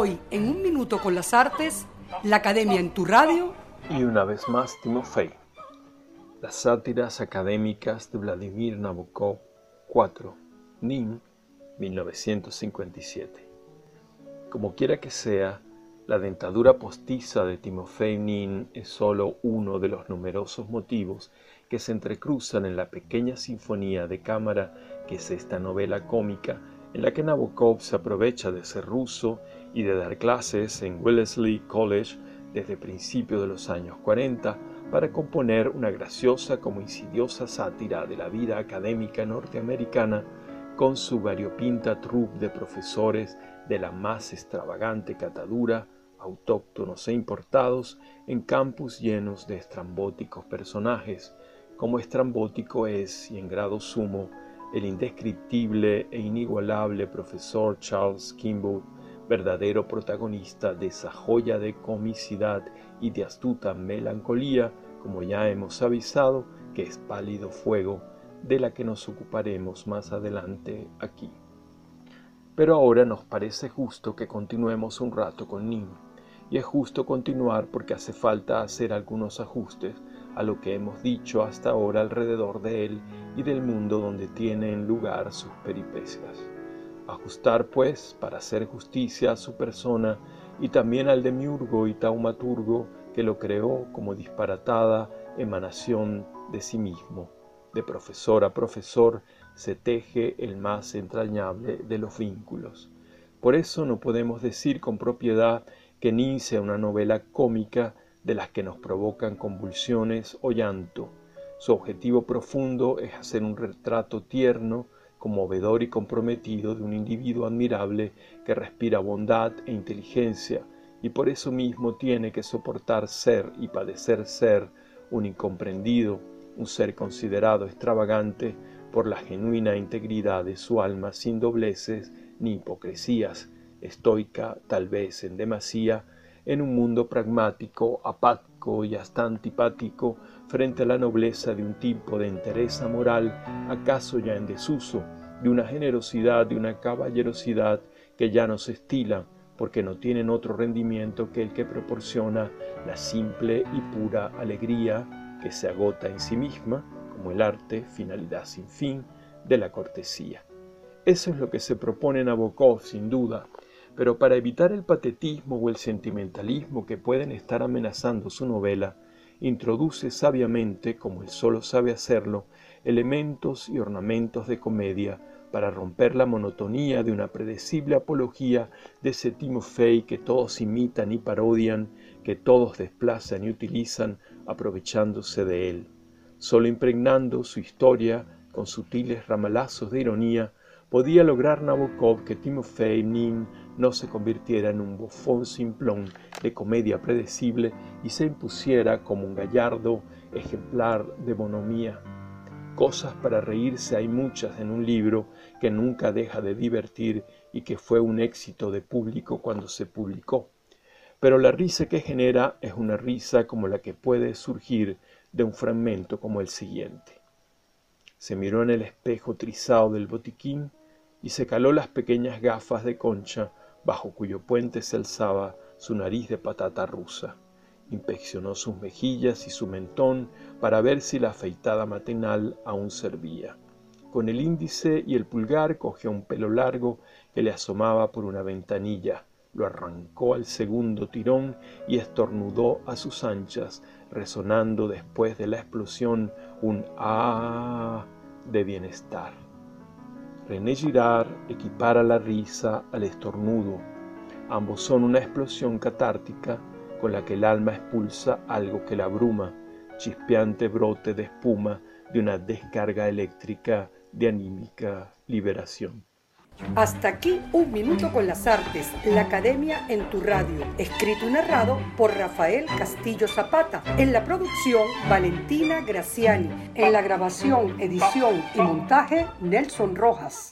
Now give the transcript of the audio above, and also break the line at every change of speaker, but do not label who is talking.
Hoy, en un minuto con las artes, la Academia en tu radio.
Y una vez más, Timofey. Las sátiras académicas de Vladimir Nabokov 4, Nin, 1957. Como quiera que sea, la dentadura postiza de Timofey Nin es sólo uno de los numerosos motivos que se entrecruzan en la pequeña sinfonía de cámara que es esta novela cómica en la que Nabokov se aprovecha de ser ruso y de dar clases en Wellesley College desde principios de los años 40 para componer una graciosa como insidiosa sátira de la vida académica norteamericana con su variopinta troupe de profesores de la más extravagante catadura, autóctonos e importados, en campus llenos de estrambóticos personajes, como estrambótico es, y en grado sumo, el indescriptible e inigualable profesor Charles Kimball, verdadero protagonista de esa joya de comicidad y de astuta melancolía, como ya hemos avisado, que es pálido fuego, de la que nos ocuparemos más adelante aquí. Pero ahora nos parece justo que continuemos un rato con Nin, y es justo continuar porque hace falta hacer algunos ajustes a lo que hemos dicho hasta ahora alrededor de él y del mundo donde tienen lugar sus peripecias. Ajustar, pues, para hacer justicia a su persona y también al demiurgo y taumaturgo que lo creó como disparatada emanación de sí mismo. De profesor a profesor se teje el más entrañable de los vínculos. Por eso no podemos decir con propiedad que sea una novela cómica de las que nos provocan convulsiones o llanto. Su objetivo profundo es hacer un retrato tierno, conmovedor y comprometido de un individuo admirable que respira bondad e inteligencia y por eso mismo tiene que soportar ser y padecer ser un incomprendido, un ser considerado extravagante por la genuina integridad de su alma sin dobleces ni hipocresías, estoica tal vez en demasía, en un mundo pragmático, apático y hasta antipático frente a la nobleza de un tipo de entereza moral, acaso ya en desuso, de una generosidad, de una caballerosidad que ya no se estila, porque no tienen otro rendimiento que el que proporciona la simple y pura alegría que se agota en sí misma, como el arte, finalidad sin fin, de la cortesía. Eso es lo que se propone Nabokov, sin duda, pero para evitar el patetismo o el sentimentalismo que pueden estar amenazando su novela, introduce sabiamente, como él solo sabe hacerlo, elementos y ornamentos de comedia para romper la monotonía de una predecible apología de ese Timofey que todos imitan y parodian, que todos desplazan y utilizan aprovechándose de él. Solo impregnando su historia con sutiles ramalazos de ironía, podía lograr Nabokov que Timofey Nin no se convirtiera en un bufón simplón de comedia predecible y se impusiera como un gallardo ejemplar de bonomía. Cosas para reírse hay muchas en un libro que nunca deja de divertir y que fue un éxito de público cuando se publicó. Pero la risa que genera es una risa como la que puede surgir de un fragmento como el siguiente. Se miró en el espejo trizado del botiquín y se caló las pequeñas gafas de concha bajo cuyo puente se alzaba su nariz de patata rusa. Inspeccionó sus mejillas y su mentón para ver si la afeitada matinal aún servía. Con el índice y el pulgar cogió un pelo largo que le asomaba por una ventanilla, lo arrancó al segundo tirón y estornudó a sus anchas, resonando después de la explosión un ah de bienestar. René Girard equipara la risa al estornudo. Ambos son una explosión catártica con la que el alma expulsa algo que la abruma, chispeante brote de espuma de una descarga eléctrica de anímica liberación.
Hasta aquí un minuto con las artes, la academia en tu radio, escrito y narrado por Rafael Castillo Zapata, en la producción Valentina Graciani, en la grabación, edición y montaje Nelson Rojas.